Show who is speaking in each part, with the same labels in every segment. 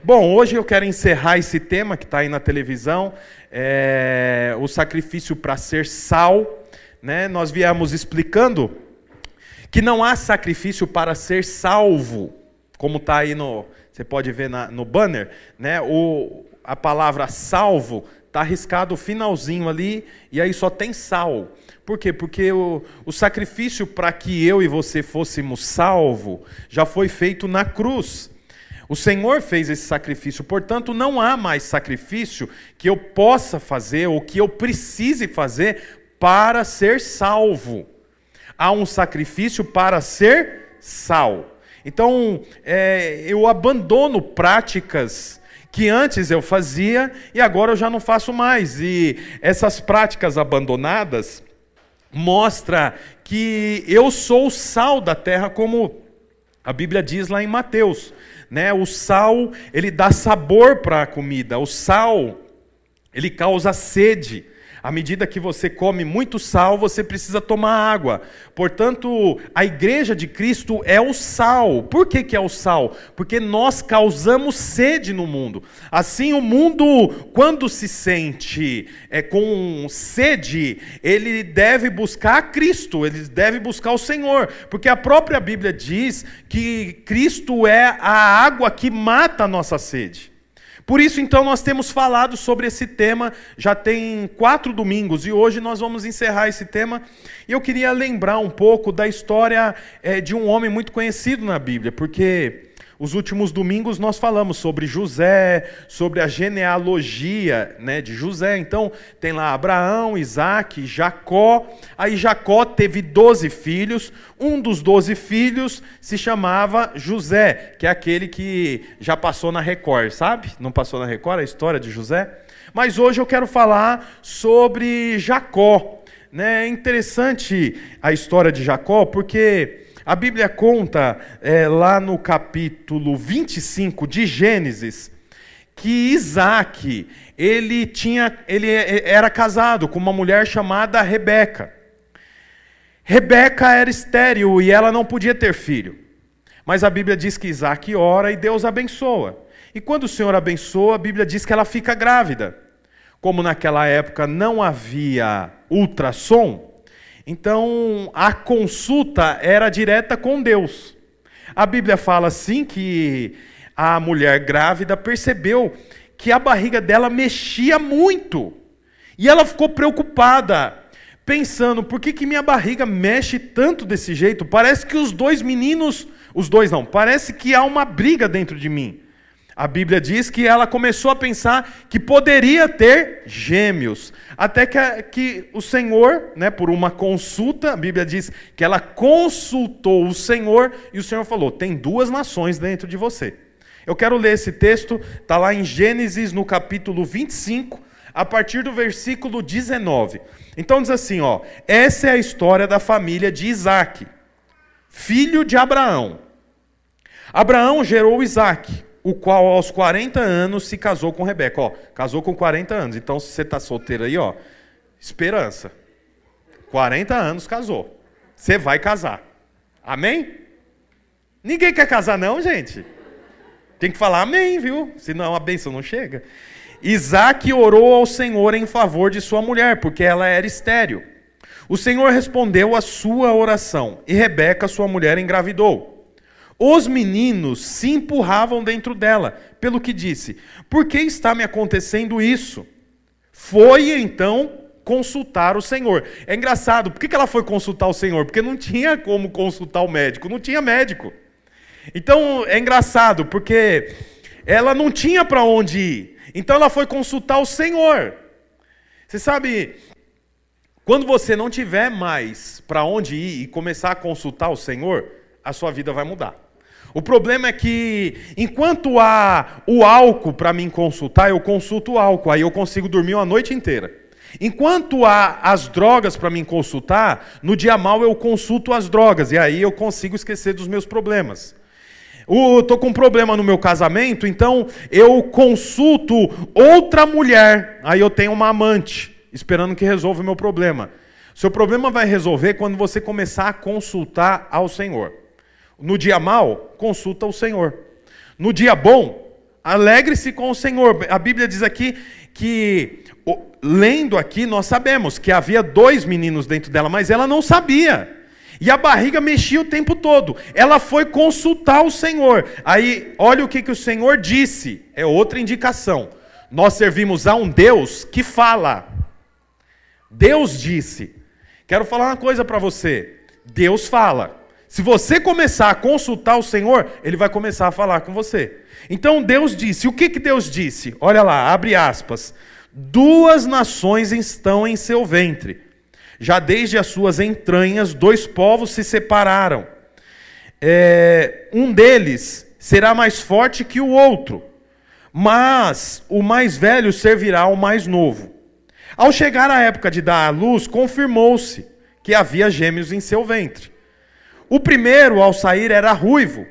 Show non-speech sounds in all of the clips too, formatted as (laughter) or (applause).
Speaker 1: Bom, hoje eu quero encerrar esse tema que está aí na televisão, é, o sacrifício para ser sal. Né? Nós viemos explicando que não há sacrifício para ser salvo, como está aí no, você pode ver na, no banner, né? O, a palavra salvo está arriscado o finalzinho ali, e aí só tem sal. Por quê? Porque o, o sacrifício para que eu e você fôssemos salvo já foi feito na cruz. O Senhor fez esse sacrifício, portanto, não há mais sacrifício que eu possa fazer ou que eu precise fazer para ser salvo. Há um sacrifício para ser sal. Então, é, eu abandono práticas que antes eu fazia e agora eu já não faço mais. E essas práticas abandonadas mostra que eu sou o sal da terra, como a Bíblia diz lá em Mateus. Né? O sal, ele dá sabor para a comida. O sal, ele causa sede. À medida que você come muito sal, você precisa tomar água. Portanto, a igreja de Cristo é o sal. Por que, que é o sal? Porque nós causamos sede no mundo. Assim, o mundo, quando se sente é, com sede, ele deve buscar Cristo, ele deve buscar o Senhor. Porque a própria Bíblia diz que Cristo é a água que mata a nossa sede. Por isso, então, nós temos falado sobre esse tema já tem quatro domingos e hoje nós vamos encerrar esse tema. E eu queria lembrar um pouco da história é, de um homem muito conhecido na Bíblia, porque os últimos domingos nós falamos sobre José, sobre a genealogia né, de José. Então, tem lá Abraão, Isaac, Jacó. Aí Jacó teve doze filhos. Um dos doze filhos se chamava José, que é aquele que já passou na Record, sabe? Não passou na Record a história de José? Mas hoje eu quero falar sobre Jacó. Né? É interessante a história de Jacó, porque a Bíblia conta é, lá no capítulo 25 de Gênesis que Isaac ele tinha ele era casado com uma mulher chamada Rebeca. Rebeca era estéril e ela não podia ter filho. Mas a Bíblia diz que Isaac ora e Deus abençoa. E quando o Senhor abençoa, a Bíblia diz que ela fica grávida. Como naquela época não havia ultrassom, então, a consulta era direta com Deus. A Bíblia fala assim que a mulher grávida percebeu que a barriga dela mexia muito. E ela ficou preocupada, pensando: por que, que minha barriga mexe tanto desse jeito? Parece que os dois meninos, os dois não, parece que há uma briga dentro de mim. A Bíblia diz que ela começou a pensar que poderia ter gêmeos, até que, que, o Senhor, né, por uma consulta, a Bíblia diz que ela consultou o Senhor e o Senhor falou: tem duas nações dentro de você. Eu quero ler esse texto, está lá em Gênesis, no capítulo 25, a partir do versículo 19. Então diz assim: ó, essa é a história da família de Isaac, filho de Abraão. Abraão gerou Isaac o qual aos 40 anos se casou com Rebeca. Ó, casou com 40 anos. Então, se você está solteiro aí, ó, esperança. 40 anos casou. Você vai casar. Amém? Ninguém quer casar, não, gente. Tem que falar amém, viu? Senão a bênção não chega. Isaac orou ao Senhor em favor de sua mulher, porque ela era estéril. O Senhor respondeu à sua oração, e Rebeca, sua mulher, engravidou. Os meninos se empurravam dentro dela, pelo que disse: Por que está me acontecendo isso? Foi então consultar o Senhor. É engraçado, por que ela foi consultar o Senhor? Porque não tinha como consultar o médico, não tinha médico. Então é engraçado, porque ela não tinha para onde ir. Então ela foi consultar o Senhor. Você sabe, quando você não tiver mais para onde ir e começar a consultar o Senhor, a sua vida vai mudar. O problema é que, enquanto há o álcool para mim consultar, eu consulto o álcool, aí eu consigo dormir uma noite inteira. Enquanto há as drogas para mim consultar, no dia mal eu consulto as drogas, e aí eu consigo esquecer dos meus problemas. Estou com um problema no meu casamento, então eu consulto outra mulher, aí eu tenho uma amante, esperando que resolva o meu problema. Seu problema vai resolver quando você começar a consultar ao Senhor. No dia mal, consulta o Senhor. No dia bom, Alegre-se com o Senhor. A Bíblia diz aqui que, lendo aqui, nós sabemos que havia dois meninos dentro dela, mas ela não sabia. E a barriga mexia o tempo todo. Ela foi consultar o Senhor. Aí, olha o que, que o Senhor disse. É outra indicação. Nós servimos a um Deus que fala. Deus disse. Quero falar uma coisa para você. Deus fala. Se você começar a consultar o Senhor, ele vai começar a falar com você. Então Deus disse: o que, que Deus disse? Olha lá, abre aspas. Duas nações estão em seu ventre. Já desde as suas entranhas, dois povos se separaram. É, um deles será mais forte que o outro, mas o mais velho servirá ao mais novo. Ao chegar a época de dar à luz, confirmou-se que havia gêmeos em seu ventre. O primeiro, ao sair, era ruivo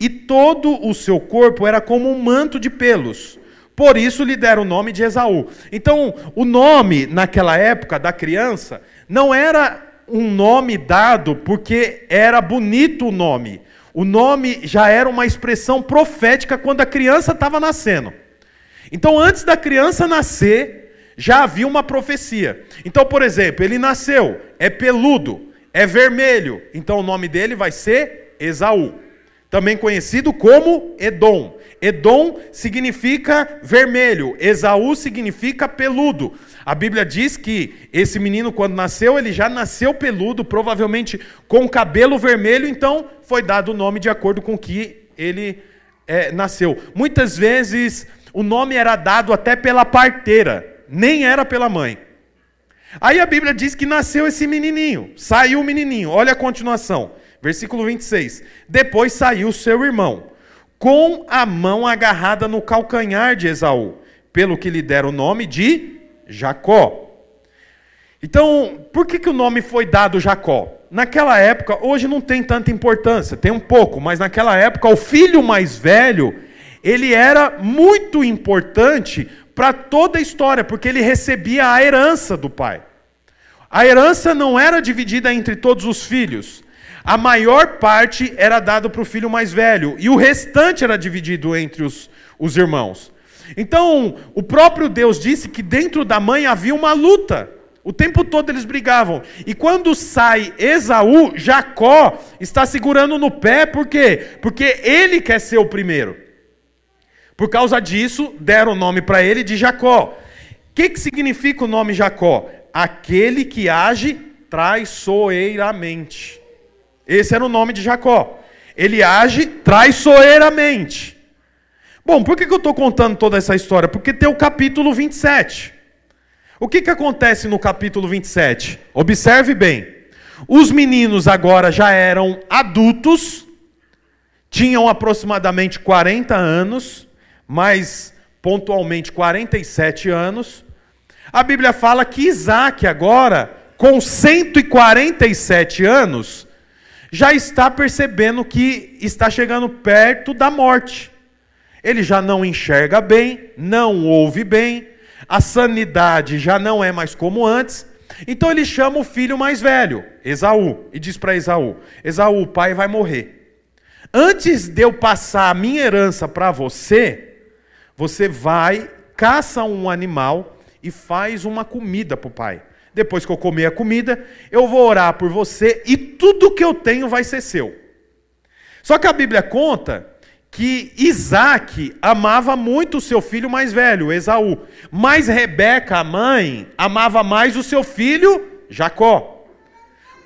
Speaker 1: e todo o seu corpo era como um manto de pelos. Por isso lhe deram o nome de Esaú. Então, o nome naquela época da criança não era um nome dado porque era bonito o nome. O nome já era uma expressão profética quando a criança estava nascendo. Então, antes da criança nascer, já havia uma profecia. Então, por exemplo, ele nasceu, é peludo, é vermelho. Então, o nome dele vai ser Esaú também conhecido como Edom. Edom significa vermelho, Esaú significa peludo. A Bíblia diz que esse menino, quando nasceu, ele já nasceu peludo, provavelmente com cabelo vermelho, então foi dado o nome de acordo com que ele é, nasceu. Muitas vezes o nome era dado até pela parteira, nem era pela mãe. Aí a Bíblia diz que nasceu esse menininho, saiu o menininho, olha a continuação. Versículo 26. Depois saiu seu irmão, com a mão agarrada no calcanhar de Esaú, pelo que lhe deram o nome de Jacó. Então, por que, que o nome foi dado Jacó? Naquela época, hoje não tem tanta importância, tem um pouco, mas naquela época, o filho mais velho, ele era muito importante para toda a história, porque ele recebia a herança do pai. A herança não era dividida entre todos os filhos. A maior parte era dado para o filho mais velho, e o restante era dividido entre os, os irmãos. Então, o próprio Deus disse que dentro da mãe havia uma luta. O tempo todo eles brigavam. E quando sai Esaú, Jacó está segurando no pé, por quê? Porque ele quer ser o primeiro. Por causa disso, deram o nome para ele de Jacó. O que, que significa o nome Jacó? Aquele que age traiçoeiramente. Esse era o nome de Jacó. Ele age traiçoeiramente. Bom, por que, eu estou contando toda essa história? Porque tem o capítulo 27. O que, que acontece no capítulo 27? Observe bem. Os meninos agora já eram adultos, tinham aproximadamente 40 anos, mais pontualmente 47 anos. A Bíblia fala que Isaac, agora, com 147 anos, já está percebendo que está chegando perto da morte. Ele já não enxerga bem, não ouve bem, a sanidade já não é mais como antes. Então ele chama o filho mais velho, Esaú, e diz para Esaú: Esaú, o pai vai morrer. Antes de eu passar a minha herança para você, você vai, caça um animal e faz uma comida para o pai. Depois que eu comer a comida, eu vou orar por você e tudo que eu tenho vai ser seu. Só que a Bíblia conta que Isaac amava muito o seu filho mais velho, Esaú. Mas Rebeca, a mãe, amava mais o seu filho, Jacó.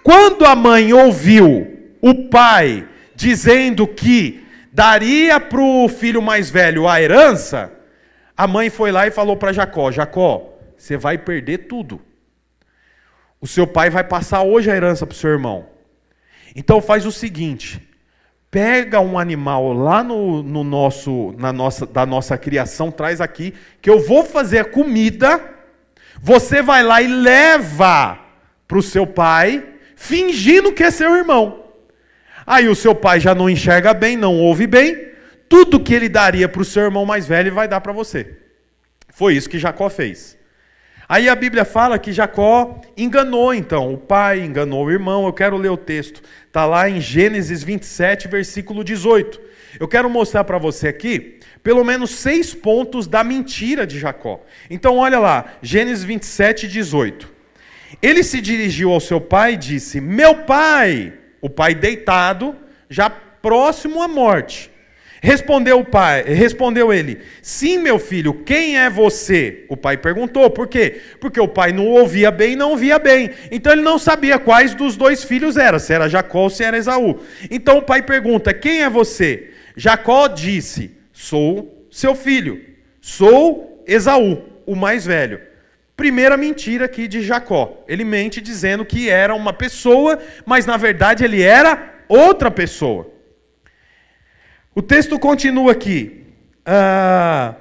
Speaker 1: Quando a mãe ouviu o pai dizendo que daria para o filho mais velho a herança, a mãe foi lá e falou para Jacó: Jacó, você vai perder tudo. O seu pai vai passar hoje a herança para o seu irmão. Então faz o seguinte: pega um animal lá no, no, nosso, na nossa, da nossa criação, traz aqui, que eu vou fazer a comida. Você vai lá e leva para o seu pai, fingindo que é seu irmão. Aí o seu pai já não enxerga bem, não ouve bem. Tudo que ele daria para o seu irmão mais velho, vai dar para você. Foi isso que Jacó fez. Aí a Bíblia fala que Jacó enganou então o pai, enganou o irmão. Eu quero ler o texto. Está lá em Gênesis 27, versículo 18. Eu quero mostrar para você aqui pelo menos seis pontos da mentira de Jacó. Então, olha lá, Gênesis 27, 18. Ele se dirigiu ao seu pai e disse: Meu pai, o pai deitado, já próximo à morte. Respondeu o pai, respondeu ele: Sim, meu filho, quem é você? O pai perguntou. Por quê? Porque o pai não ouvia bem e não ouvia bem. Então ele não sabia quais dos dois filhos era, se era Jacó ou se era Esaú. Então o pai pergunta: Quem é você? Jacó disse: Sou seu filho. Sou Esaú, o mais velho. Primeira mentira aqui de Jacó. Ele mente dizendo que era uma pessoa, mas na verdade ele era outra pessoa. O texto continua aqui. Ah,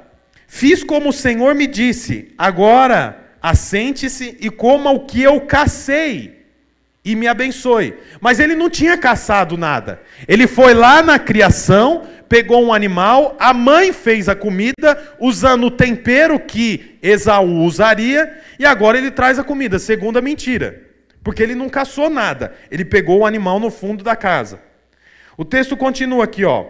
Speaker 1: Fiz como o Senhor me disse, agora assente-se e coma o que eu cacei e me abençoe. Mas ele não tinha caçado nada. Ele foi lá na criação, pegou um animal, a mãe fez a comida usando o tempero que Esaú usaria, e agora ele traz a comida. Segunda mentira. Porque ele não caçou nada. Ele pegou o animal no fundo da casa. O texto continua aqui, ó.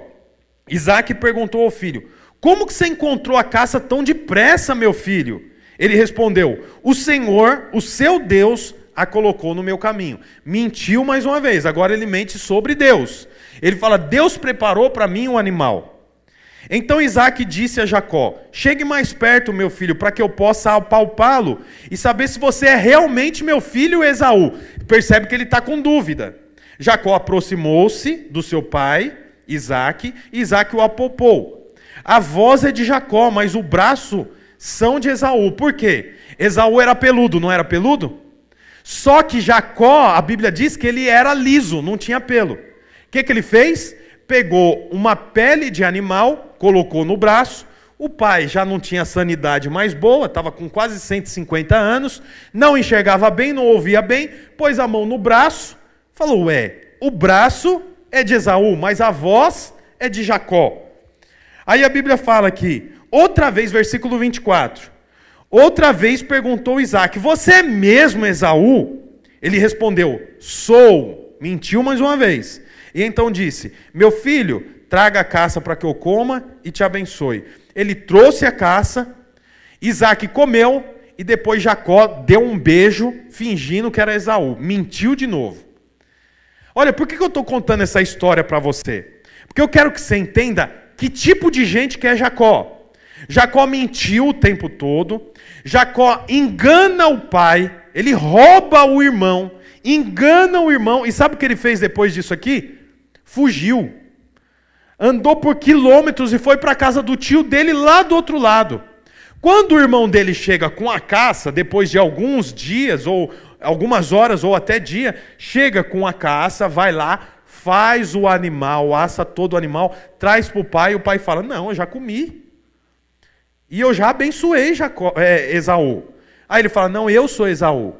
Speaker 1: Isaac perguntou ao filho: Como que você encontrou a caça tão depressa, meu filho? Ele respondeu: O Senhor, o seu Deus, a colocou no meu caminho. Mentiu mais uma vez, agora ele mente sobre Deus. Ele fala: Deus preparou para mim um animal. Então Isaac disse a Jacó: Chegue mais perto, meu filho, para que eu possa apalpá-lo e saber se você é realmente meu filho Esaú. Percebe que ele está com dúvida. Jacó aproximou-se do seu pai Isaac, e Isaac o apopou. A voz é de Jacó, mas o braço são de Esaú. Por quê? Esaú era peludo, não era peludo? Só que Jacó, a Bíblia diz que ele era liso, não tinha pelo. Que, que ele fez? Pegou uma pele de animal, colocou no braço. O pai já não tinha sanidade mais boa, estava com quase 150 anos, não enxergava bem, não ouvia bem, pôs a mão no braço, falou: Ué, o braço é de Esaú, mas a voz é de Jacó. Aí a Bíblia fala aqui, outra vez, versículo 24. Outra vez perguntou Isaac: Você é mesmo Esaú? Ele respondeu: Sou. Mentiu mais uma vez. E então disse: Meu filho, traga a caça para que eu coma e te abençoe. Ele trouxe a caça, Isaac comeu e depois Jacó deu um beijo fingindo que era Esaú. Mentiu de novo. Olha, por que eu estou contando essa história para você? Porque eu quero que você entenda que tipo de gente que é Jacó. Jacó mentiu o tempo todo, Jacó engana o pai, ele rouba o irmão, engana o irmão, e sabe o que ele fez depois disso aqui? Fugiu. Andou por quilômetros e foi para a casa do tio dele lá do outro lado. Quando o irmão dele chega com a caça, depois de alguns dias ou algumas horas ou até dia, chega com a caça, vai lá, faz o animal, assa todo o animal, traz para o pai e o pai fala: Não, eu já comi. E eu já abençoei Jacó, é, Esaú. Aí ele fala: Não, eu sou Esaú.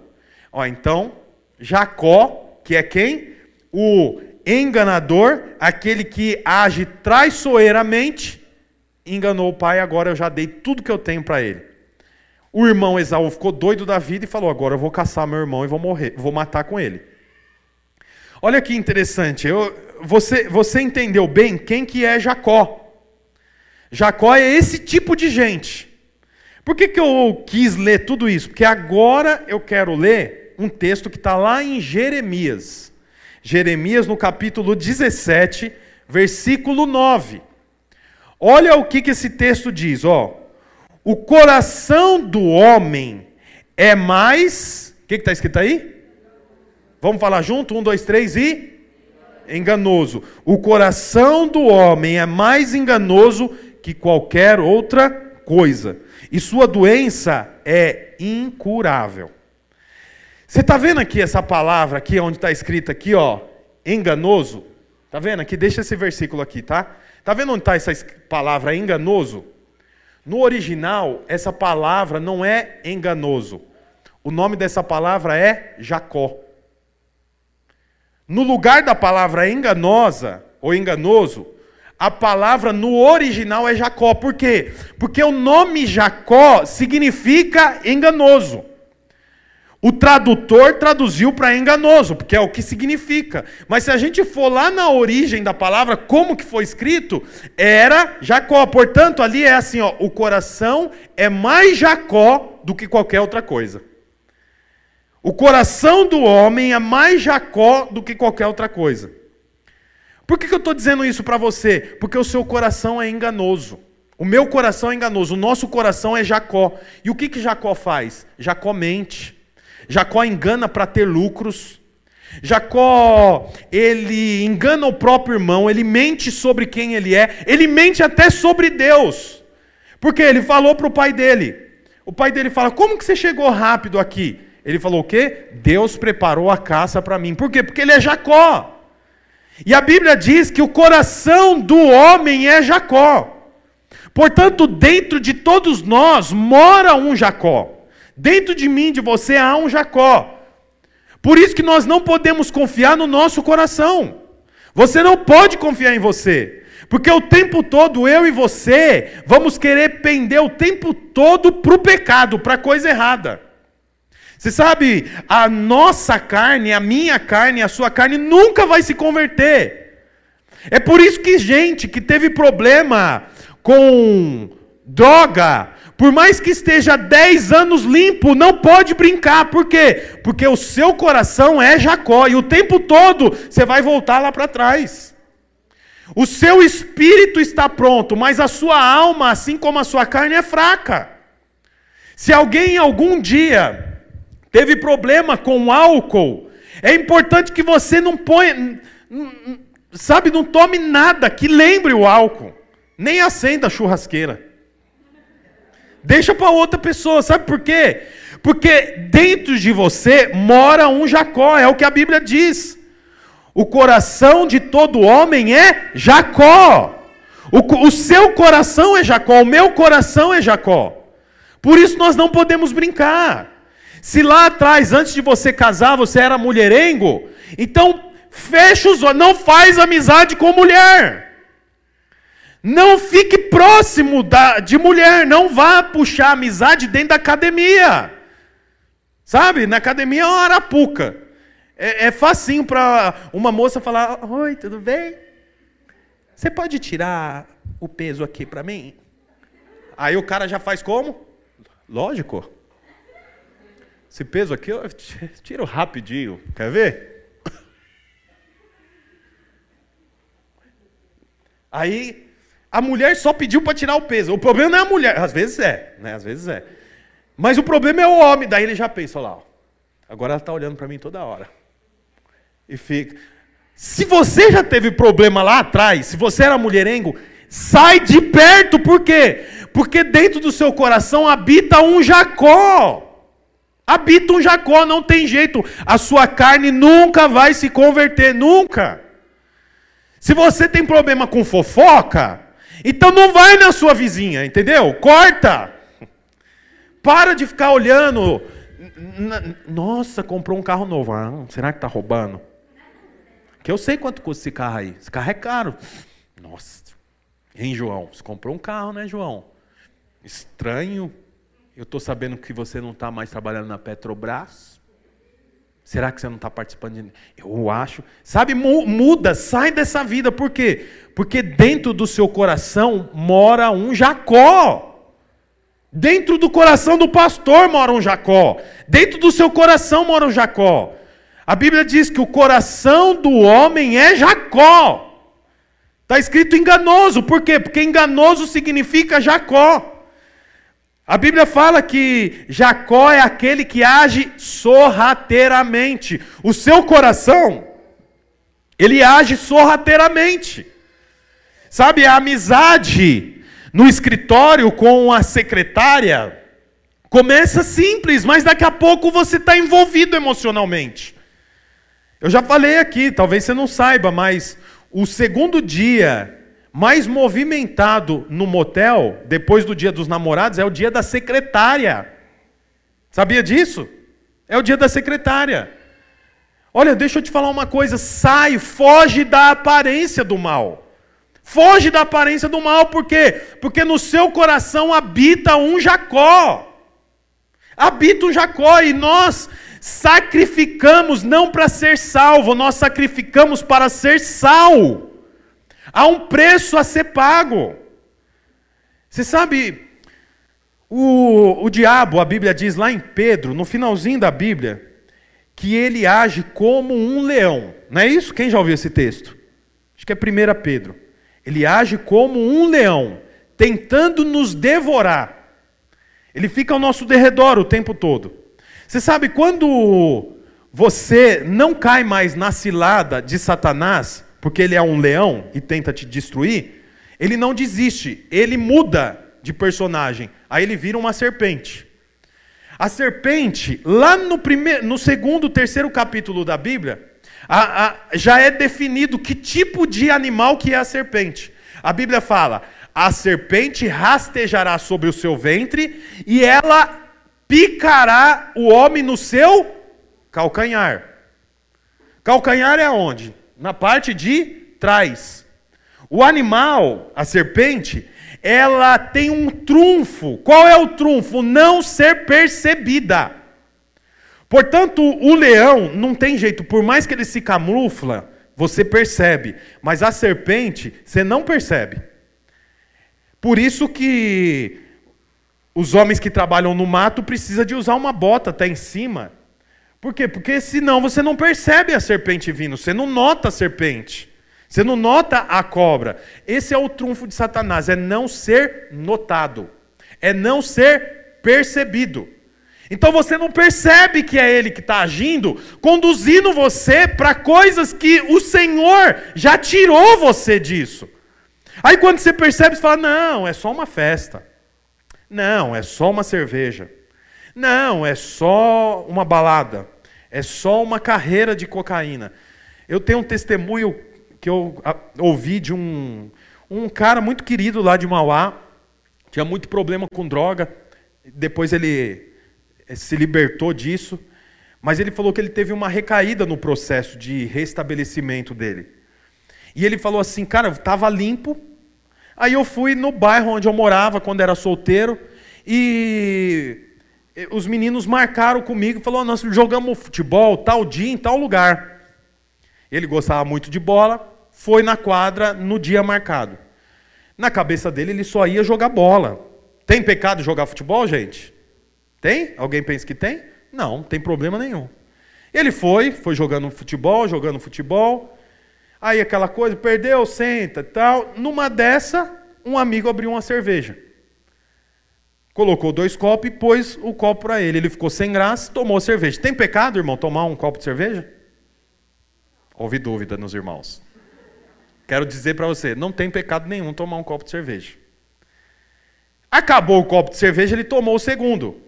Speaker 1: Ó, então, Jacó, que é quem? O enganador, aquele que age traiçoeiramente, enganou o pai, agora eu já dei tudo que eu tenho para ele. O irmão Esaú ficou doido da vida e falou: Agora eu vou caçar meu irmão e vou morrer, vou matar com ele. Olha que interessante, eu, você, você entendeu bem quem que é Jacó. Jacó é esse tipo de gente. Por que, que eu quis ler tudo isso? Porque agora eu quero ler um texto que está lá em Jeremias. Jeremias, no capítulo 17, versículo 9. Olha o que, que esse texto diz, ó. O coração do homem é mais. O que está escrito aí? Vamos falar junto? Um, dois, três e. Enganoso. O coração do homem é mais enganoso que qualquer outra coisa. E sua doença é incurável. Você está vendo aqui essa palavra aqui, onde está escrito aqui, ó, enganoso? Está vendo aqui? Deixa esse versículo aqui, tá? Está vendo onde está essa palavra enganoso? No original, essa palavra não é enganoso. O nome dessa palavra é Jacó. No lugar da palavra enganosa ou enganoso, a palavra no original é Jacó. Por quê? Porque o nome Jacó significa enganoso. O tradutor traduziu para enganoso, porque é o que significa. Mas se a gente for lá na origem da palavra, como que foi escrito, era Jacó. Portanto, ali é assim, ó, o coração é mais Jacó do que qualquer outra coisa. O coração do homem é mais Jacó do que qualquer outra coisa. Por que, que eu estou dizendo isso para você? Porque o seu coração é enganoso. O meu coração é enganoso. O nosso coração é Jacó. E o que, que Jacó faz? Jacó mente. Jacó engana para ter lucros. Jacó, ele engana o próprio irmão, ele mente sobre quem ele é, ele mente até sobre Deus. Porque ele falou para o pai dele. O pai dele fala: Como que você chegou rápido aqui? Ele falou o quê? Deus preparou a caça para mim. Por quê? Porque ele é Jacó. E a Bíblia diz que o coração do homem é Jacó. Portanto, dentro de todos nós mora um Jacó. Dentro de mim, de você, há um Jacó. Por isso que nós não podemos confiar no nosso coração. Você não pode confiar em você. Porque o tempo todo eu e você vamos querer pender o tempo todo para o pecado, para a coisa errada. Você sabe, a nossa carne, a minha carne, a sua carne nunca vai se converter. É por isso que gente que teve problema com droga, por mais que esteja 10 anos limpo, não pode brincar. Por quê? Porque o seu coração é Jacó e o tempo todo você vai voltar lá para trás. O seu espírito está pronto, mas a sua alma, assim como a sua carne, é fraca. Se alguém algum dia teve problema com álcool, é importante que você não ponha, sabe, não tome nada que lembre o álcool, nem acenda a churrasqueira. Deixa para outra pessoa, sabe por quê? Porque dentro de você mora um Jacó, é o que a Bíblia diz. O coração de todo homem é Jacó. O, o seu coração é Jacó, o meu coração é Jacó. Por isso nós não podemos brincar. Se lá atrás, antes de você casar, você era mulherengo, então fecha os olhos, não faz amizade com mulher. Não fique próximo da, de mulher, não vá puxar amizade dentro da academia. Sabe, na academia é uma arapuca. É, é facinho para uma moça falar: Oi, tudo bem? Você pode tirar o peso aqui para mim? Aí o cara já faz como? Lógico. Esse peso aqui eu (laughs) tiro rapidinho. Quer ver? Aí a mulher só pediu para tirar o peso. O problema não é a mulher, às vezes é, né? Às vezes é. Mas o problema é o homem. Daí ele já pensa lá, ó. agora ela está olhando para mim toda hora. E fica. Se você já teve problema lá atrás, se você era mulherengo, sai de perto, por quê? Porque dentro do seu coração habita um Jacó. Habita um Jacó, não tem jeito. A sua carne nunca vai se converter, nunca. Se você tem problema com fofoca, então não vai na sua vizinha, entendeu? Corta. Para de ficar olhando. Nossa, comprou um carro novo. Ah, será que está roubando? Que eu sei quanto custa esse carro aí. Esse carro é caro. Nossa. Hein, João? Você comprou um carro, né, João? Estranho. Eu estou sabendo que você não está mais trabalhando na Petrobras. Será que você não está participando de. Eu acho. Sabe, muda, sai dessa vida. Por quê? Porque dentro do seu coração mora um Jacó. Dentro do coração do pastor mora um Jacó. Dentro do seu coração mora um Jacó. A Bíblia diz que o coração do homem é Jacó. Está escrito enganoso. Por quê? Porque enganoso significa Jacó. A Bíblia fala que Jacó é aquele que age sorrateiramente. O seu coração, ele age sorrateiramente. Sabe, a amizade no escritório com a secretária começa simples, mas daqui a pouco você está envolvido emocionalmente. Eu já falei aqui, talvez você não saiba, mas o segundo dia mais movimentado no motel, depois do dia dos namorados, é o dia da secretária. Sabia disso? É o dia da secretária. Olha, deixa eu te falar uma coisa: sai, foge da aparência do mal. Foge da aparência do mal, por quê? Porque no seu coração habita um Jacó. Habita um Jacó, e nós sacrificamos não para ser salvo, nós sacrificamos para ser sal. Há um preço a ser pago. Você sabe, o, o diabo, a Bíblia diz lá em Pedro, no finalzinho da Bíblia, que ele age como um leão. Não é isso? Quem já ouviu esse texto? Acho que é 1 Pedro. Ele age como um leão, tentando nos devorar. Ele fica ao nosso derredor o tempo todo. Você sabe, quando você não cai mais na cilada de Satanás, porque ele é um leão e tenta te destruir, ele não desiste, ele muda de personagem. Aí ele vira uma serpente. A serpente, lá no, primeiro, no segundo, terceiro capítulo da Bíblia, a, a, já é definido que tipo de animal que é a serpente. A Bíblia fala: a serpente rastejará sobre o seu ventre e ela picará o homem no seu calcanhar. Calcanhar é onde? Na parte de trás. O animal, a serpente, ela tem um trunfo. Qual é o trunfo? Não ser percebida. Portanto, o leão não tem jeito, por mais que ele se camufla, você percebe, mas a serpente você não percebe. Por isso que os homens que trabalham no mato precisam de usar uma bota até em cima. Por quê? Porque senão você não percebe a serpente vindo, você não nota a serpente. Você não nota a cobra. Esse é o trunfo de Satanás, é não ser notado, é não ser percebido. Então você não percebe que é ele que está agindo, conduzindo você para coisas que o Senhor já tirou você disso. Aí quando você percebe, você fala: não, é só uma festa. Não, é só uma cerveja. Não, é só uma balada. É só uma carreira de cocaína. Eu tenho um testemunho que eu ouvi de um, um cara muito querido lá de Mauá, tinha muito problema com droga, depois ele eh, se libertou disso, mas ele falou que ele teve uma recaída no processo de restabelecimento dele. E ele falou assim, cara, estava limpo, aí eu fui no bairro onde eu morava quando era solteiro, e os meninos marcaram comigo e falaram, nós jogamos futebol tal dia em tal lugar. Ele gostava muito de bola, foi na quadra no dia marcado. Na cabeça dele, ele só ia jogar bola. Tem pecado jogar futebol, gente? Tem? Alguém pensa que tem? Não, não tem problema nenhum. Ele foi, foi jogando futebol, jogando futebol. Aí aquela coisa, perdeu, senta tal. Numa dessa, um amigo abriu uma cerveja. Colocou dois copos e pôs o copo para ele. Ele ficou sem graça, tomou cerveja. Tem pecado, irmão, tomar um copo de cerveja? Houve dúvida nos irmãos. Quero dizer para você, não tem pecado nenhum tomar um copo de cerveja. Acabou o copo de cerveja, ele tomou o segundo.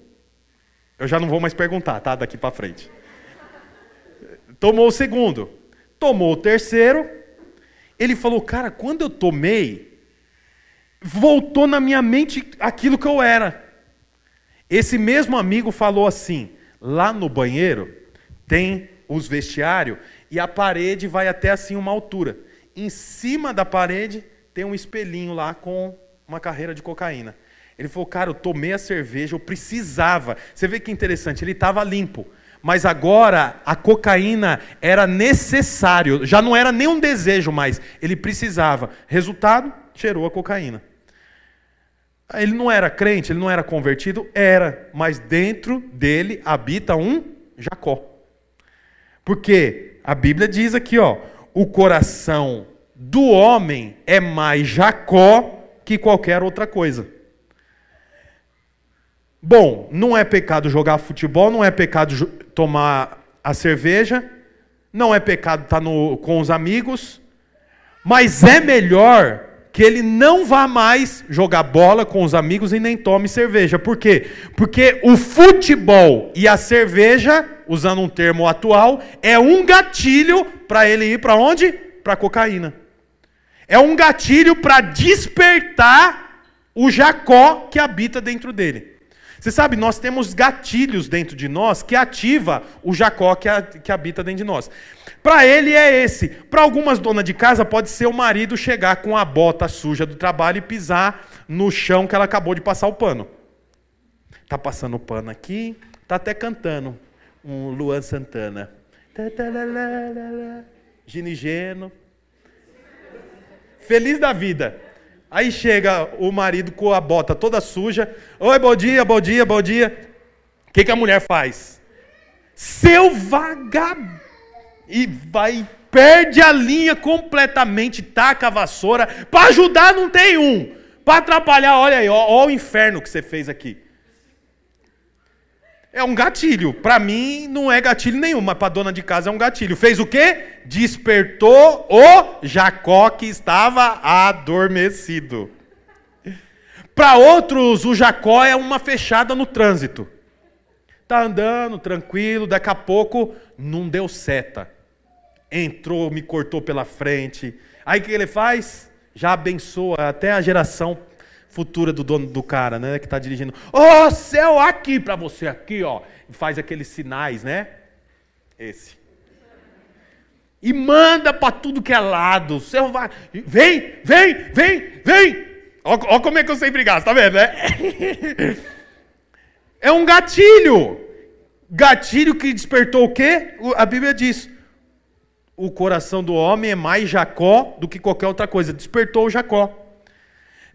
Speaker 1: Eu já não vou mais perguntar, tá? Daqui para frente. Tomou o segundo. Tomou o terceiro. Ele falou, cara, quando eu tomei, voltou na minha mente aquilo que eu era. Esse mesmo amigo falou assim: lá no banheiro tem os vestiários e a parede vai até assim uma altura em cima da parede tem um espelhinho lá com uma carreira de cocaína. Ele falou, cara, eu tomei a cerveja, eu precisava. Você vê que interessante, ele estava limpo. Mas agora a cocaína era necessário, já não era nem um desejo mais, ele precisava. Resultado, cheirou a cocaína. Ele não era crente, ele não era convertido? Era, mas dentro dele habita um Jacó. Porque a Bíblia diz aqui, ó, o coração do homem é mais Jacó que qualquer outra coisa. Bom, não é pecado jogar futebol, não é pecado tomar a cerveja, não é pecado estar no, com os amigos, mas é melhor que ele não vá mais jogar bola com os amigos e nem tome cerveja. Por quê? Porque o futebol e a cerveja usando um termo atual, é um gatilho para ele ir para onde? Para cocaína. É um gatilho para despertar o Jacó que habita dentro dele. Você sabe, nós temos gatilhos dentro de nós que ativa o Jacó que, a, que habita dentro de nós. Para ele é esse. Para algumas donas de casa pode ser o marido chegar com a bota suja do trabalho e pisar no chão que ela acabou de passar o pano. Tá passando o pano aqui, tá até cantando. um Luan Santana. Ginigeno. Feliz da vida. Aí chega o marido com a bota toda suja. Oi, bom dia, bom dia, bom dia. O que, que a mulher faz? Seu vagabundo. E vai, perde a linha completamente, taca a vassoura. Para ajudar não tem um. Para atrapalhar, olha aí, ó, ó o inferno que você fez aqui. É um gatilho. Para mim não é gatilho nenhum, mas para dona de casa é um gatilho. Fez o quê? Despertou o Jacó que estava adormecido. Para outros, o Jacó é uma fechada no trânsito. Tá andando tranquilo, daqui a pouco não deu seta. Entrou, me cortou pela frente. Aí o que ele faz? Já abençoa até a geração futura do dono do cara, né, que está dirigindo. Ó oh, céu, aqui para você, aqui, ó. E faz aqueles sinais, né? Esse. E manda para tudo que é lado. O céu vai. Vem, vem, vem, vem. Ó, como é que eu sei brigar, tá vendo, né? (laughs) É um gatilho. Gatilho que despertou o quê? A Bíblia diz: o coração do homem é mais Jacó do que qualquer outra coisa. Despertou o Jacó.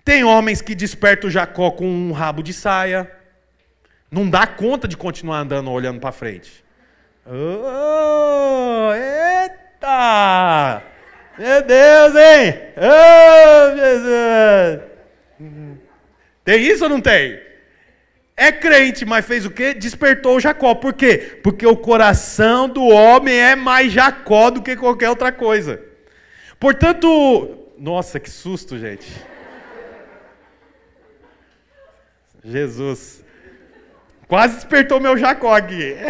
Speaker 1: Tem homens que despertam Jacó com um rabo de saia. Não dá conta de continuar andando olhando para frente. Oh, eita! Meu Deus, hein? Oh, Jesus! Tem isso ou não tem? É crente, mas fez o quê? Despertou Jacó. Por quê? Porque o coração do homem é mais Jacó do que qualquer outra coisa. Portanto, nossa, que susto, gente. Jesus. Quase despertou meu Jacó aqui. (laughs)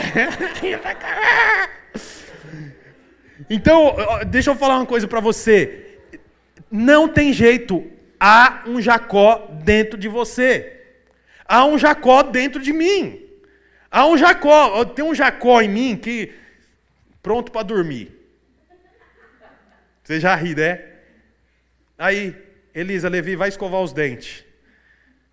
Speaker 1: Então, deixa eu falar uma coisa para você. Não tem jeito. Há um Jacó dentro de você. Há um Jacó dentro de mim. Há um Jacó. Tem um Jacó em mim que. Pronto para dormir. Você já ri, né? Aí, Elisa, Levi, vai escovar os dentes.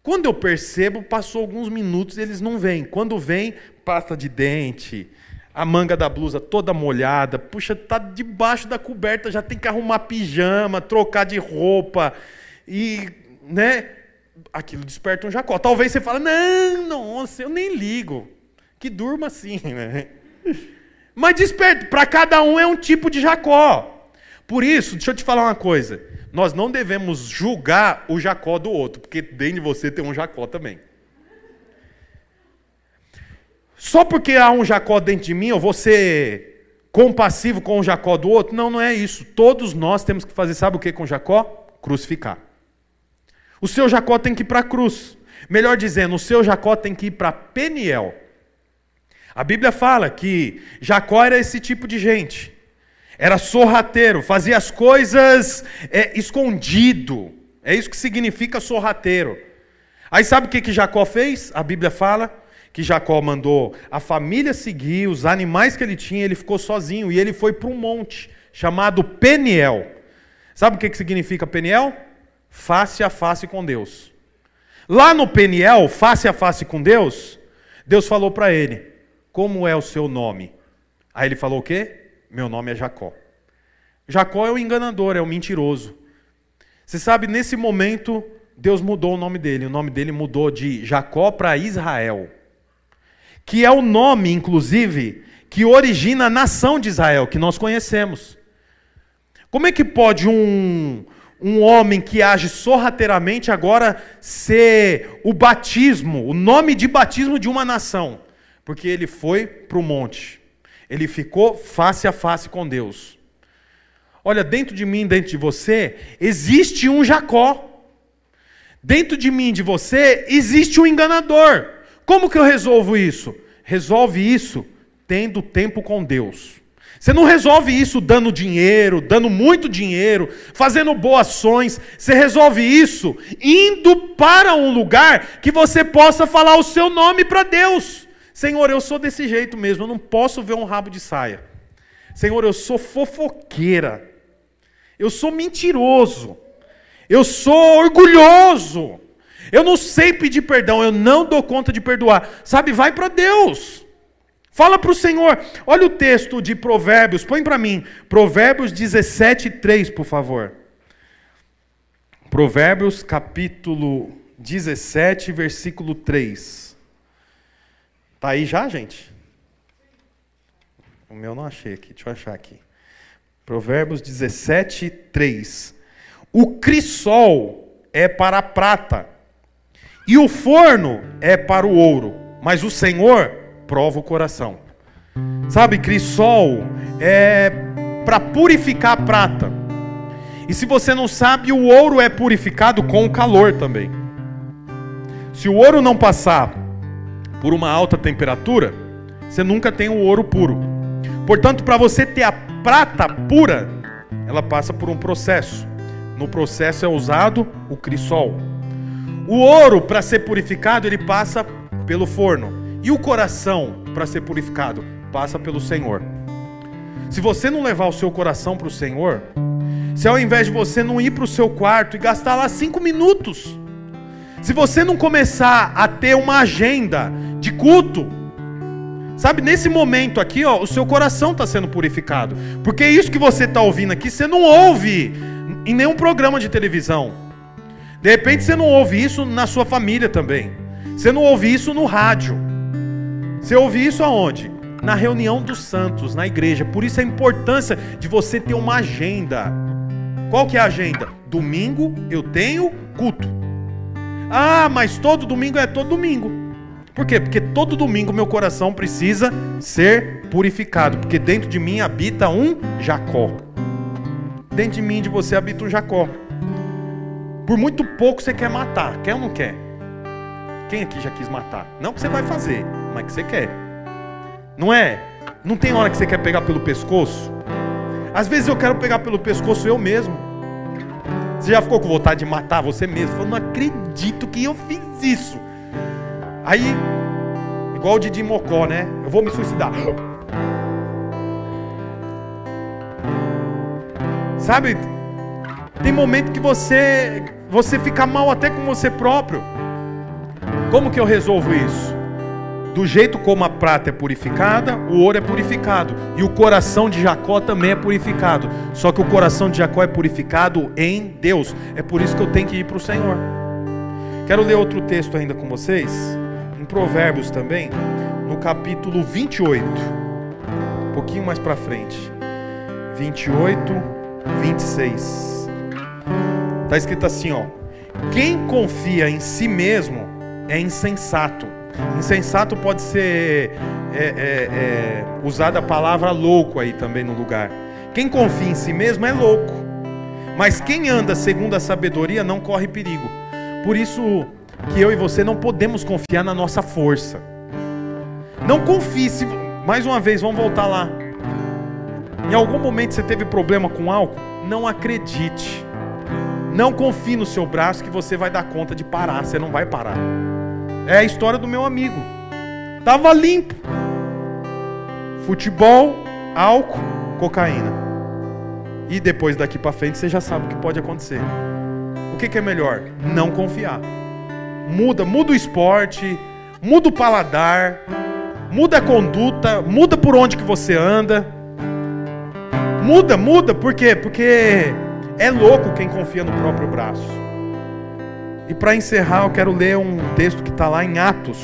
Speaker 1: Quando eu percebo, passou alguns minutos e eles não vêm. Quando vem, pasta de dente, a manga da blusa toda molhada, puxa, tá debaixo da coberta, já tem que arrumar pijama, trocar de roupa e, né? Aquilo desperta um Jacó. Talvez você fale: "Não, nossa, eu nem ligo. Que durma assim, (laughs) né?" Mas desperta, para cada um é um tipo de Jacó. Por isso, deixa eu te falar uma coisa nós não devemos julgar o Jacó do outro, porque dentro de você tem um Jacó também. Só porque há um Jacó dentro de mim, eu vou ser compassivo com o Jacó do outro? Não, não é isso. Todos nós temos que fazer, sabe o que com Jacó? Crucificar. O seu Jacó tem que ir para a cruz. Melhor dizendo, o seu Jacó tem que ir para Peniel. A Bíblia fala que Jacó era esse tipo de gente era sorrateiro, fazia as coisas é, escondido. É isso que significa sorrateiro. Aí sabe o que, que Jacó fez? A Bíblia fala que Jacó mandou a família seguir, os animais que ele tinha, ele ficou sozinho e ele foi para um monte chamado Peniel. Sabe o que, que significa Peniel? Face a face com Deus. Lá no Peniel, face a face com Deus, Deus falou para ele: Como é o seu nome? Aí ele falou o quê? Meu nome é Jacó. Jacó é o enganador, é o mentiroso. Você sabe, nesse momento, Deus mudou o nome dele. O nome dele mudou de Jacó para Israel. Que é o nome, inclusive, que origina a nação de Israel, que nós conhecemos. Como é que pode um, um homem que age sorrateiramente agora ser o batismo, o nome de batismo de uma nação? Porque ele foi para o monte. Ele ficou face a face com Deus. Olha, dentro de mim, dentro de você, existe um Jacó. Dentro de mim, de você, existe um enganador. Como que eu resolvo isso? Resolve isso tendo tempo com Deus. Você não resolve isso dando dinheiro, dando muito dinheiro, fazendo boas ações. Você resolve isso indo para um lugar que você possa falar o seu nome para Deus. Senhor, eu sou desse jeito mesmo, eu não posso ver um rabo de saia. Senhor, eu sou fofoqueira. Eu sou mentiroso. Eu sou orgulhoso. Eu não sei pedir perdão, eu não dou conta de perdoar. Sabe, vai para Deus. Fala para o Senhor. Olha o texto de Provérbios, põe para mim. Provérbios 17, 3, por favor. Provérbios capítulo 17, versículo 3. Tá aí já, gente? O meu não achei aqui, deixa eu achar aqui. Provérbios 17, 3. O crisol é para a prata, e o forno é para o ouro, mas o Senhor prova o coração. Sabe, crisol é para purificar a prata. E se você não sabe, o ouro é purificado com o calor também. Se o ouro não passar por uma alta temperatura, você nunca tem o ouro puro. Portanto, para você ter a prata pura, ela passa por um processo. No processo é usado o crisol. O ouro, para ser purificado, ele passa pelo forno. E o coração, para ser purificado, passa pelo Senhor. Se você não levar o seu coração para o Senhor, se ao invés de você não ir para o seu quarto e gastar lá cinco minutos se você não começar a ter uma agenda de culto, sabe, nesse momento aqui, ó, o seu coração está sendo purificado. Porque isso que você está ouvindo aqui, você não ouve em nenhum programa de televisão. De repente você não ouve isso na sua família também. Você não ouve isso no rádio. Você ouve isso aonde? Na reunião dos santos, na igreja. Por isso a importância de você ter uma agenda. Qual que é a agenda? Domingo eu tenho culto. Ah, mas todo domingo é todo domingo. Por quê? Porque todo domingo meu coração precisa ser purificado, porque dentro de mim habita um Jacó. Dentro de mim de você habita um Jacó. Por muito pouco você quer matar, quer ou não quer? Quem aqui já quis matar? Não que você vai fazer, mas que você quer. Não é? Não tem hora que você quer pegar pelo pescoço? Às vezes eu quero pegar pelo pescoço eu mesmo. Você já ficou com vontade de matar você mesmo? Falou, não acredito que eu fiz isso. Aí, igual o Didi Mocó, né? Eu vou me suicidar. Sabe? Tem momento que você você fica mal até com você próprio. Como que eu resolvo isso? Do jeito como a prata é purificada, o ouro é purificado. E o coração de Jacó também é purificado. Só que o coração de Jacó é purificado em Deus. É por isso que eu tenho que ir para o Senhor. Quero ler outro texto ainda com vocês. Em Provérbios também, no capítulo 28. Um pouquinho mais para frente. 28, 26. Está escrito assim, ó. Quem confia em si mesmo é insensato Insensato pode ser é, é, é, usada a palavra louco aí também no lugar. Quem confia em si mesmo é louco. Mas quem anda segundo a sabedoria não corre perigo. Por isso que eu e você não podemos confiar na nossa força. Não confie, se, mais uma vez, vamos voltar lá. Em algum momento você teve problema com álcool? Não acredite. Não confie no seu braço que você vai dar conta de parar, você não vai parar. É a história do meu amigo. Tava limpo. Futebol, álcool, cocaína. E depois daqui para frente você já sabe o que pode acontecer. O que, que é melhor? Não confiar. Muda, muda o esporte, muda o paladar, muda a conduta, muda por onde que você anda. Muda, muda, por quê? Porque é louco quem confia no próprio braço. E para encerrar, eu quero ler um texto que está lá em Atos,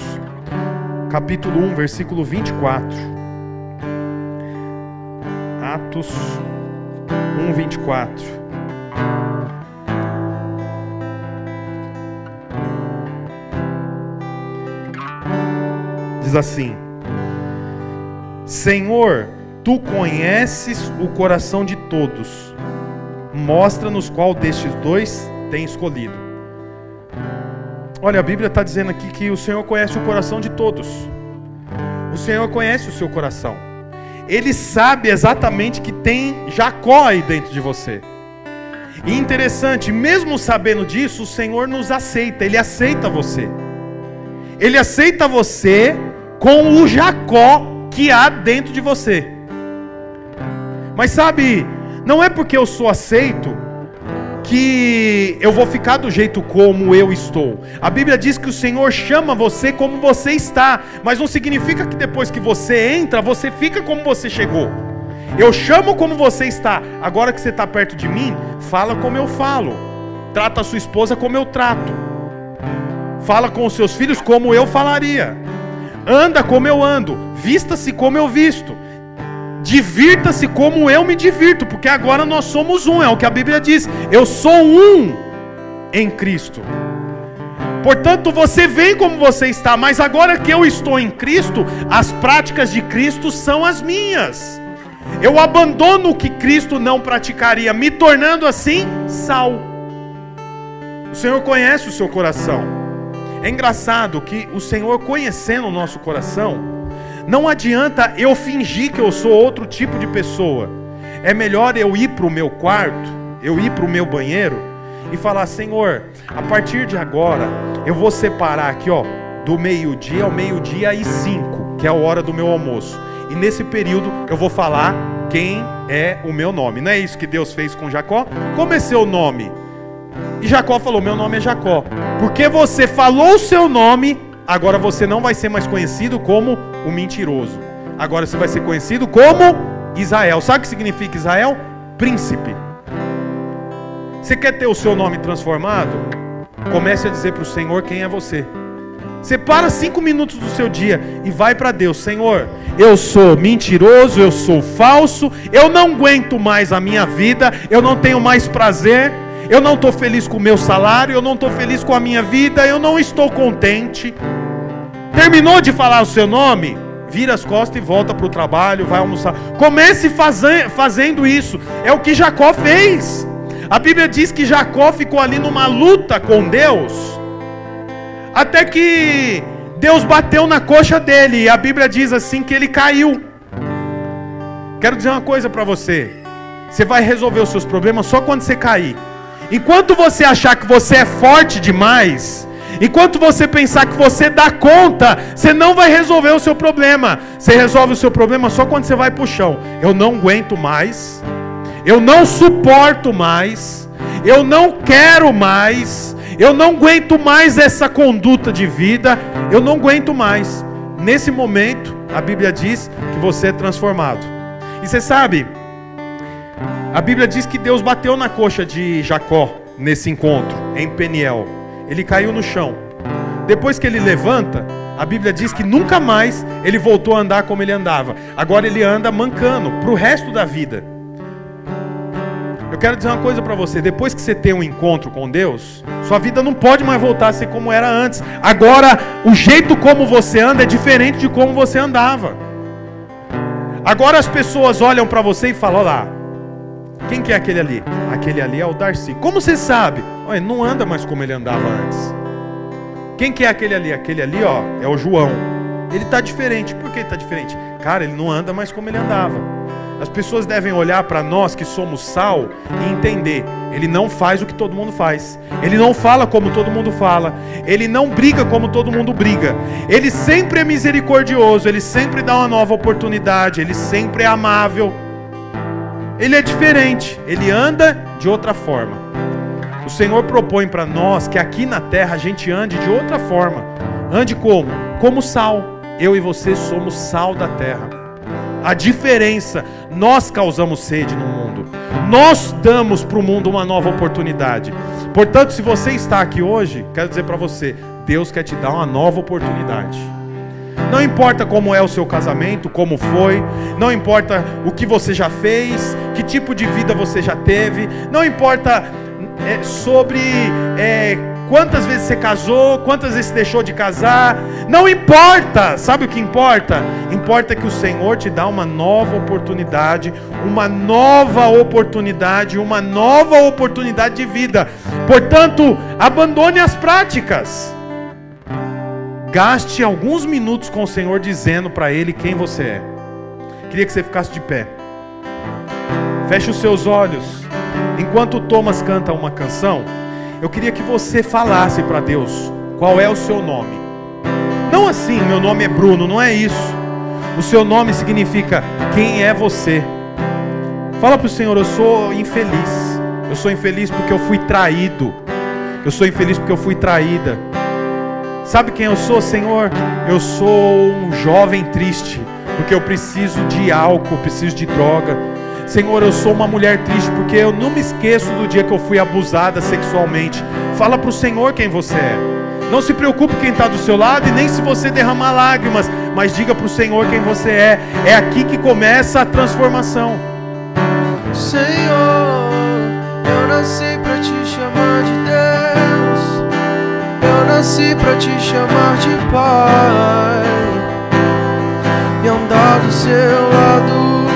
Speaker 1: capítulo 1, versículo 24. Atos 1, 24. Diz assim: Senhor, tu conheces o coração de todos, mostra-nos qual destes dois tem escolhido Olha, a Bíblia está dizendo aqui que o Senhor conhece o coração de todos. O Senhor conhece o seu coração. Ele sabe exatamente que tem Jacó aí dentro de você. E interessante, mesmo sabendo disso, o Senhor nos aceita, Ele aceita você. Ele aceita você com o Jacó que há dentro de você. Mas sabe, não é porque eu sou aceito que eu vou ficar do jeito como eu estou. A Bíblia diz que o Senhor chama você como você está, mas não significa que depois que você entra, você fica como você chegou. Eu chamo como você está. Agora que você está perto de mim, fala como eu falo. Trata a sua esposa como eu trato. Fala com os seus filhos como eu falaria. Anda como eu ando. Vista-se como eu visto. Divirta-se como eu me divirto, porque agora nós somos um, é o que a Bíblia diz. Eu sou um em Cristo. Portanto, você vem como você está, mas agora que eu estou em Cristo, as práticas de Cristo são as minhas. Eu abandono o que Cristo não praticaria, me tornando assim sal. O Senhor conhece o seu coração. É engraçado que o Senhor, conhecendo o nosso coração, não adianta eu fingir que eu sou outro tipo de pessoa. É melhor eu ir para o meu quarto, eu ir para o meu banheiro e falar: Senhor, a partir de agora eu vou separar aqui, ó, do meio-dia ao meio-dia e cinco, que é a hora do meu almoço. E nesse período eu vou falar quem é o meu nome. Não é isso que Deus fez com Jacó? Como é seu nome? E Jacó falou: Meu nome é Jacó. Porque você falou o seu nome, agora você não vai ser mais conhecido como o mentiroso. Agora você vai ser conhecido como Israel. Sabe o que significa Israel? Príncipe. Você quer ter o seu nome transformado? Comece a dizer para o Senhor quem é você. Separa cinco minutos do seu dia e vai para Deus, Senhor. Eu sou mentiroso, eu sou falso, eu não aguento mais a minha vida, eu não tenho mais prazer, eu não estou feliz com o meu salário, eu não estou feliz com a minha vida, eu não estou contente. Terminou de falar o seu nome? Vira as costas e volta para o trabalho, vai almoçar. Comece fazendo isso. É o que Jacó fez. A Bíblia diz que Jacó ficou ali numa luta com Deus, até que Deus bateu na coxa dele, e a Bíblia diz assim que ele caiu. Quero dizer uma coisa para você: você vai resolver os seus problemas só quando você cair. Enquanto você achar que você é forte demais, Enquanto você pensar que você dá conta, você não vai resolver o seu problema. Você resolve o seu problema só quando você vai para o chão. Eu não aguento mais. Eu não suporto mais. Eu não quero mais. Eu não aguento mais essa conduta de vida. Eu não aguento mais. Nesse momento, a Bíblia diz que você é transformado. E você sabe, a Bíblia diz que Deus bateu na coxa de Jacó nesse encontro em Peniel ele caiu no chão. Depois que ele levanta, a Bíblia diz que nunca mais ele voltou a andar como ele andava. Agora ele anda mancando para o resto da vida. Eu quero dizer uma coisa para você: depois que você tem um encontro com Deus, sua vida não pode mais voltar a ser como era antes. Agora, o jeito como você anda é diferente de como você andava. Agora as pessoas olham para você e falam: olha lá, quem que é aquele ali? Aquele ali é o Darcy. Como você sabe? Olha, não anda mais como ele andava antes. Quem que é aquele ali? Aquele ali, ó, é o João. Ele está diferente. Por que está diferente? Cara, ele não anda mais como ele andava. As pessoas devem olhar para nós que somos sal e entender. Ele não faz o que todo mundo faz. Ele não fala como todo mundo fala. Ele não briga como todo mundo briga. Ele sempre é misericordioso. Ele sempre dá uma nova oportunidade. Ele sempre é amável. Ele é diferente, ele anda de outra forma. O Senhor propõe para nós que aqui na terra a gente ande de outra forma. Ande como? Como sal. Eu e você somos sal da terra. A diferença, nós causamos sede no mundo. Nós damos para o mundo uma nova oportunidade. Portanto, se você está aqui hoje, quero dizer para você, Deus quer te dar uma nova oportunidade. Não importa como é o seu casamento, como foi, não importa o que você já fez, que tipo de vida você já teve, não importa é, sobre é, quantas vezes você casou, quantas vezes deixou de casar, não importa, sabe o que importa? Importa que o Senhor te dá uma nova oportunidade, uma nova oportunidade, uma nova oportunidade de vida. Portanto, abandone as práticas. Gaste alguns minutos com o Senhor dizendo para Ele quem você é. Queria que você ficasse de pé. Feche os seus olhos. Enquanto Thomas canta uma canção, eu queria que você falasse para Deus qual é o seu nome. Não assim, meu nome é Bruno, não é isso. O seu nome significa quem é você. Fala para o Senhor, eu sou infeliz. Eu sou infeliz porque eu fui traído. Eu sou infeliz porque eu fui traída. Sabe quem eu sou, Senhor? Eu sou um jovem triste, porque eu preciso de álcool, preciso de droga. Senhor, eu sou uma mulher triste porque eu não me esqueço do dia que eu fui abusada sexualmente. Fala para o Senhor quem você é. Não se preocupe quem está do seu lado e nem se você derramar lágrimas, mas diga para o Senhor quem você é. É aqui que começa a transformação.
Speaker 2: Senhor, nasci para te chamar de Pai e andar do seu lado.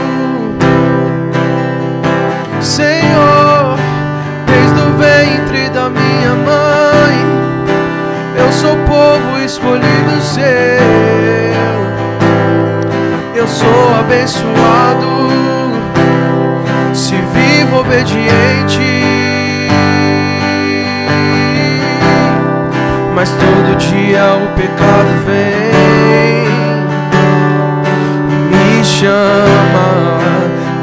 Speaker 2: Senhor, desde o ventre da minha mãe, eu sou povo escolhido seu. Eu sou abençoado se vivo obediente. Mas todo dia o pecado vem, me chama.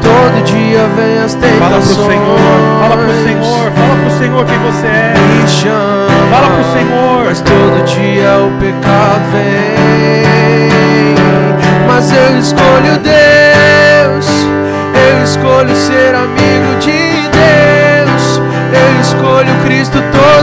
Speaker 2: Todo dia vem as
Speaker 1: Fala pro
Speaker 2: tentações.
Speaker 1: Senhor, fala pro Senhor, fala pro Senhor quem você é.
Speaker 2: Me chama.
Speaker 1: Fala pro Senhor.
Speaker 2: Mas todo dia o pecado vem. Mas eu escolho Deus. Eu escolho ser amigo de Deus. Eu escolho Cristo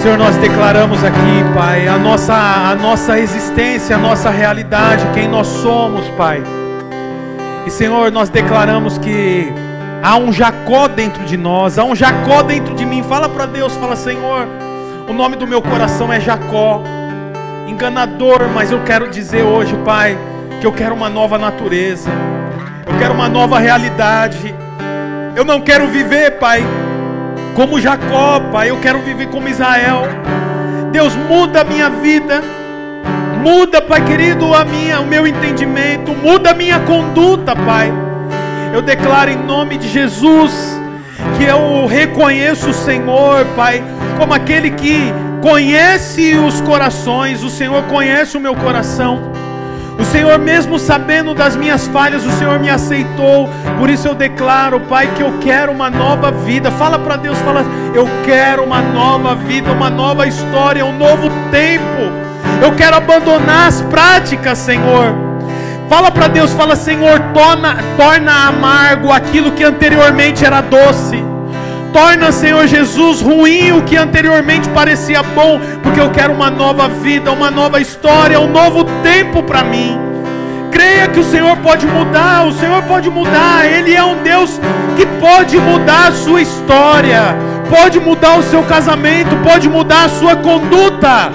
Speaker 1: Senhor, nós declaramos aqui, Pai, a nossa, a nossa existência, a nossa realidade, quem nós somos, Pai. E Senhor, nós declaramos que há um Jacó dentro de nós, há um Jacó dentro de mim. Fala para Deus, fala, Senhor, o nome do meu coração é Jacó, enganador, mas eu quero dizer hoje, Pai, que eu quero uma nova natureza, eu quero uma nova realidade. Eu não quero viver, Pai, como Jacó, Pai, eu quero viver como Israel. Deus muda a minha vida. Muda, Pai querido, a minha, o meu entendimento, muda a minha conduta, Pai. Eu declaro em nome de Jesus que eu reconheço o Senhor, Pai, como aquele que conhece os corações. O Senhor conhece o meu coração. O Senhor, mesmo sabendo das minhas falhas, o Senhor me aceitou. Por isso eu declaro, Pai, que eu quero uma nova vida. Fala para Deus, fala, eu quero uma nova vida, uma nova história, um novo tempo. Eu quero abandonar as práticas, Senhor. Fala para Deus, fala, Senhor, torna, torna amargo aquilo que anteriormente era doce. Torna, Senhor Jesus, ruim o que anteriormente parecia bom, porque eu quero uma nova vida, uma nova história, um novo tempo para mim. Creia que o Senhor pode mudar, o Senhor pode mudar, Ele é um Deus que pode mudar a sua história, pode mudar o seu casamento, pode mudar a sua conduta,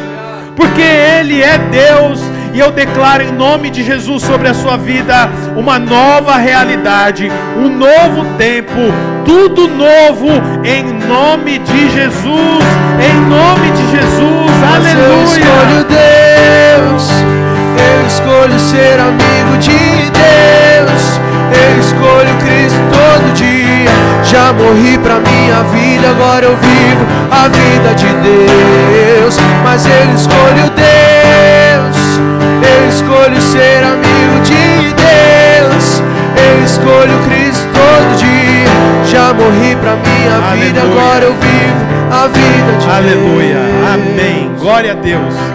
Speaker 1: porque Ele é Deus e eu declaro em nome de Jesus sobre a sua vida uma nova realidade, um novo tempo, tudo novo em nome de Jesus, em nome de Jesus,
Speaker 2: Mas eu
Speaker 1: aleluia.
Speaker 2: escolho Deus, eu escolho ser amigo de Deus, eu escolho Cristo todo dia. Já morri pra minha vida, agora eu vivo a vida de Deus. Mas eu escolho Deus, eu escolho ser amigo de Deus, eu escolho Cristo todo dia. Já morri pra minha vida,
Speaker 1: Aleluia.
Speaker 2: agora eu vivo a vida de
Speaker 1: Aleluia,
Speaker 2: Deus.
Speaker 1: amém. Glória a Deus.